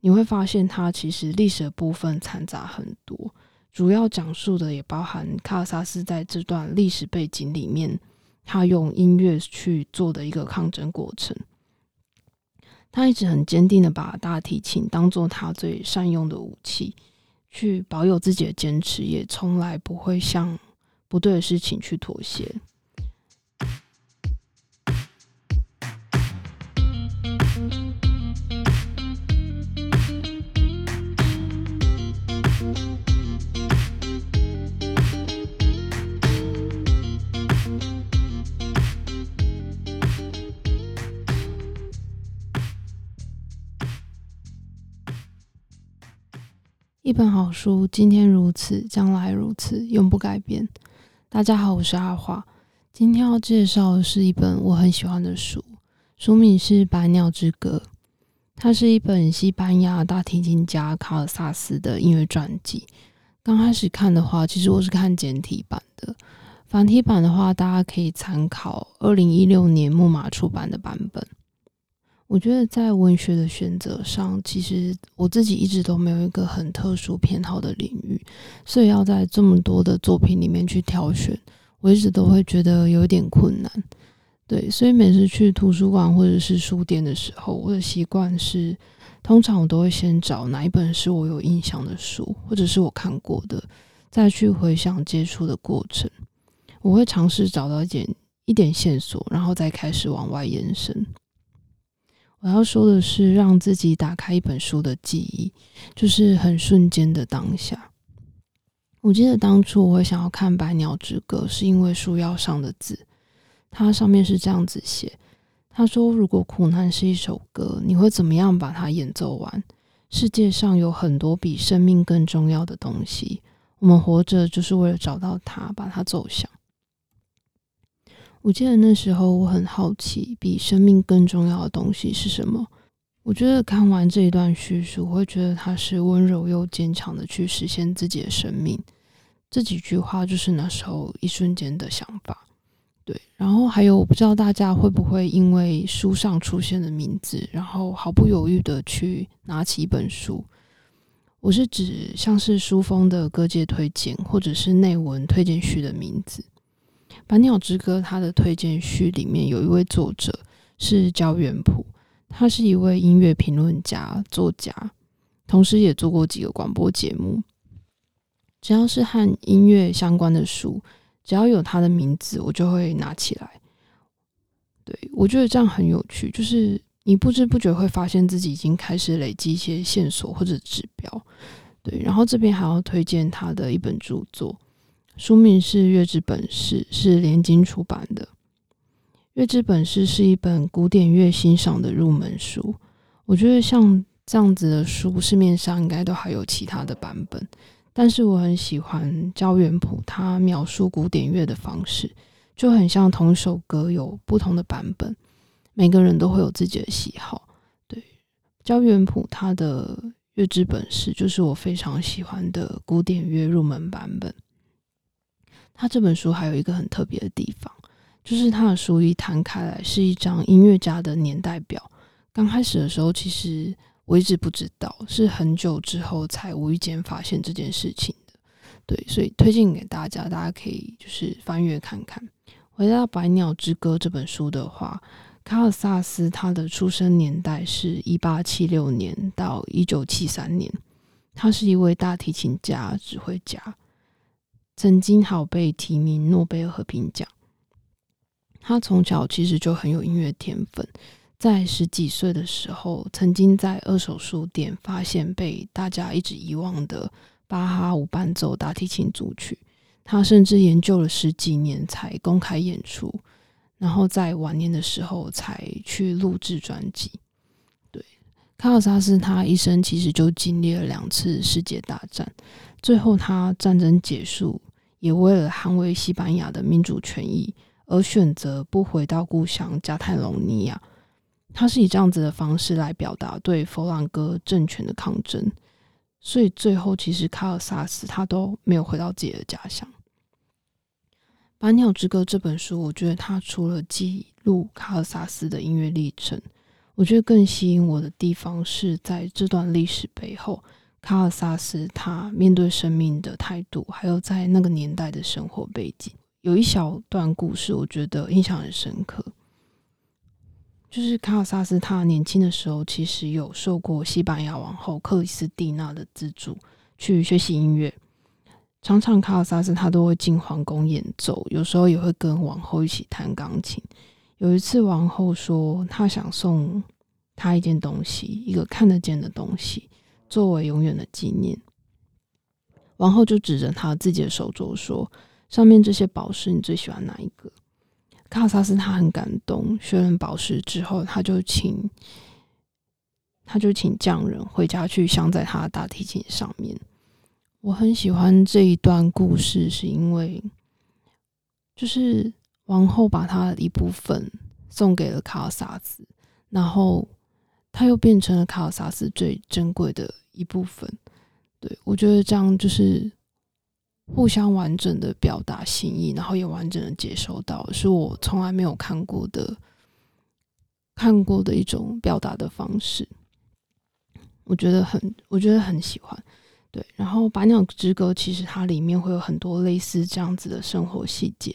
你会发现它其实历史的部分掺杂很多，主要讲述的也包含卡尔萨斯在这段历史背景里面，他用音乐去做的一个抗争过程。他一直很坚定的把大提琴当做他最善用的武器，去保有自己的坚持，也从来不会向不对的事情去妥协。一本好书，今天如此，将来如此，永不改变。大家好，我是阿华。今天要介绍的是一本我很喜欢的书，书名是《百鸟之歌》。它是一本西班牙大提琴家卡尔萨斯的音乐传记。刚开始看的话，其实我是看简体版的，繁体版的话，大家可以参考二零一六年木马出版的版本。我觉得在文学的选择上，其实我自己一直都没有一个很特殊偏好的领域，所以要在这么多的作品里面去挑选，我一直都会觉得有点困难。对，所以每次去图书馆或者是书店的时候，我的习惯是，通常我都会先找哪一本是我有印象的书，或者是我看过的，再去回想接触的过程。我会尝试找到一点一点线索，然后再开始往外延伸。我要说的是，让自己打开一本书的记忆，就是很瞬间的当下。我记得当初我会想要看《百鸟之歌》，是因为书腰上的字，它上面是这样子写：“他说，如果苦难是一首歌，你会怎么样把它演奏完？世界上有很多比生命更重要的东西，我们活着就是为了找到它，把它奏响。”我记得那时候我很好奇，比生命更重要的东西是什么？我觉得看完这一段叙述，我会觉得他是温柔又坚强的去实现自己的生命。这几句话就是那时候一瞬间的想法。对，然后还有我不知道大家会不会因为书上出现的名字，然后毫不犹豫的去拿起一本书。我是指像是书封的各界推荐，或者是内文推荐序的名字。《百鸟之歌》它的推荐序里面有一位作者是焦元溥，他是一位音乐评论家、作家，同时也做过几个广播节目。只要是和音乐相关的书，只要有他的名字，我就会拿起来。对，我觉得这样很有趣，就是你不知不觉会发现自己已经开始累积一些线索或者指标。对，然后这边还要推荐他的一本著作。书名是《乐之本事》，是联经出版的。《乐之本事》是一本古典乐欣赏的入门书。我觉得像这样子的书，市面上应该都还有其他的版本。但是我很喜欢焦元溥他描述古典乐的方式，就很像同一首歌有不同的版本，每个人都会有自己的喜好。对，焦元溥他的《乐之本事》就是我非常喜欢的古典乐入门版本。他这本书还有一个很特别的地方，就是他的书一摊开来是一张音乐家的年代表。刚开始的时候，其实我一直不知道，是很久之后才无意间发现这件事情的。对，所以推荐给大家，大家可以就是翻阅看看。回到《百鸟之歌》这本书的话，卡尔萨斯他的出生年代是一八七六年到一九七三年，他是一位大提琴家、指挥家。曾经好被提名诺贝尔和平奖。他从小其实就很有音乐天分，在十几岁的时候，曾经在二手书店发现被大家一直遗忘的巴哈无伴奏大提琴组曲。他甚至研究了十几年才公开演出，然后在晚年的时候才去录制专辑。对，卡尔萨斯他一生其实就经历了两次世界大战，最后他战争结束。也为了捍卫西班牙的民主权益而选择不回到故乡加泰隆尼亚，他是以这样子的方式来表达对佛朗哥政权的抗争，所以最后其实卡尔萨斯他都没有回到自己的家乡。《百鸟之歌》这本书，我觉得它除了记录卡尔萨斯的音乐历程，我觉得更吸引我的地方是在这段历史背后，卡尔萨斯他面对生命的态度，还有在那个年代的生活背景。有一小段故事，我觉得印象很深刻，就是卡尔萨斯他年轻的时候，其实有受过西班牙王后克里斯蒂娜的资助去学习音乐。常常卡尔萨斯他都会进皇宫演奏，有时候也会跟王后一起弹钢琴。有一次，王后说她想送他一件东西，一个看得见的东西，作为永远的纪念。王后就指着他自己的手镯说：“上面这些宝石，你最喜欢哪一个？”卡萨斯他很感动，确认宝石之后，他就请他就请匠人回家去镶在他的大提琴上面。我很喜欢这一段故事，是因为就是王后把她的一部分送给了卡尔萨斯，然后他又变成了卡尔萨斯最珍贵的一部分。对，我觉得这样就是互相完整的表达心意，然后也完整的接收到，是我从来没有看过的看过的一种表达的方式。我觉得很，我觉得很喜欢。对，然后《百鸟之歌》其实它里面会有很多类似这样子的生活细节，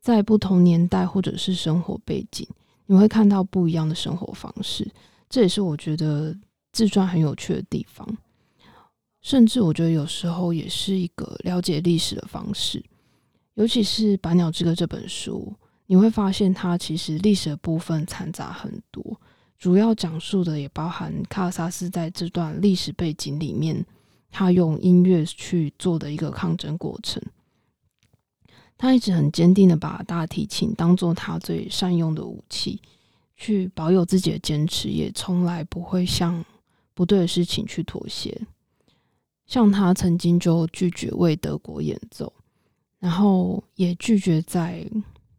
在不同年代或者是生活背景，你会看到不一样的生活方式。这也是我觉得自传很有趣的地方，甚至我觉得有时候也是一个了解历史的方式。尤其是《百鸟之歌》这本书，你会发现它其实历史的部分掺杂很多，主要讲述的也包含卡尔萨斯在这段历史背景里面。他用音乐去做的一个抗争过程，他一直很坚定的把大提琴当做他最善用的武器，去保有自己的坚持，也从来不会像不对的事情去妥协。像他曾经就拒绝为德国演奏，然后也拒绝在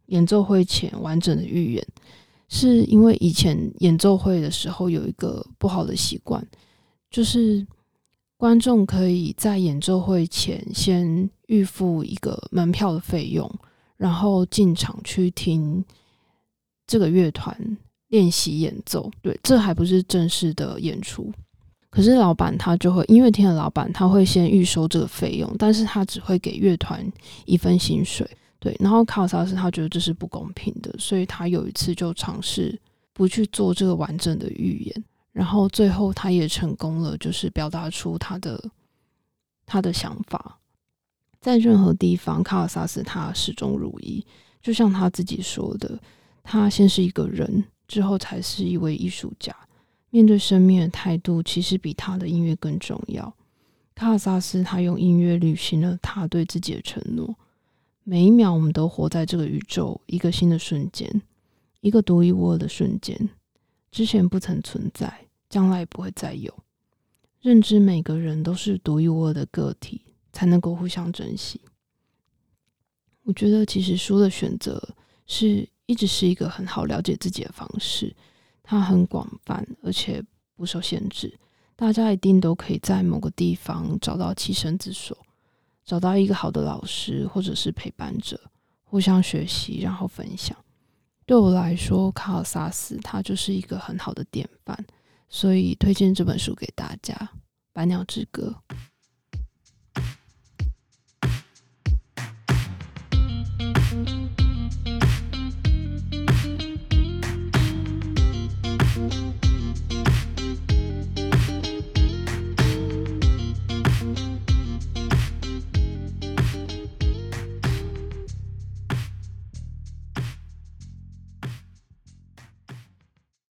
演奏会前完整的预演，是因为以前演奏会的时候有一个不好的习惯，就是。观众可以在演奏会前先预付一个门票的费用，然后进场去听这个乐团练习演奏。对，这还不是正式的演出。可是老板他就会，音乐厅的老板他会先预收这个费用，但是他只会给乐团一份薪水。对，然后卡尔萨斯他觉得这是不公平的，所以他有一次就尝试不去做这个完整的预演。然后最后，他也成功了，就是表达出他的他的想法。在任何地方，卡尔萨斯他始终如一，就像他自己说的：“他先是一个人，之后才是一位艺术家。面对生命的态度，其实比他的音乐更重要。”卡尔萨斯他用音乐履行了他对自己的承诺。每一秒，我们都活在这个宇宙一个新的瞬间，一个独一无二的瞬间，之前不曾存在。将来不会再有。认知每个人都是独一无二的个体，才能够互相珍惜。我觉得其实书的选择是一直是一个很好了解自己的方式，它很广泛，而且不受限制。大家一定都可以在某个地方找到栖身之所，找到一个好的老师或者是陪伴者，互相学习，然后分享。对我来说，卡尔萨斯他就是一个很好的典范。所以推荐这本书给大家，《百鸟之歌》。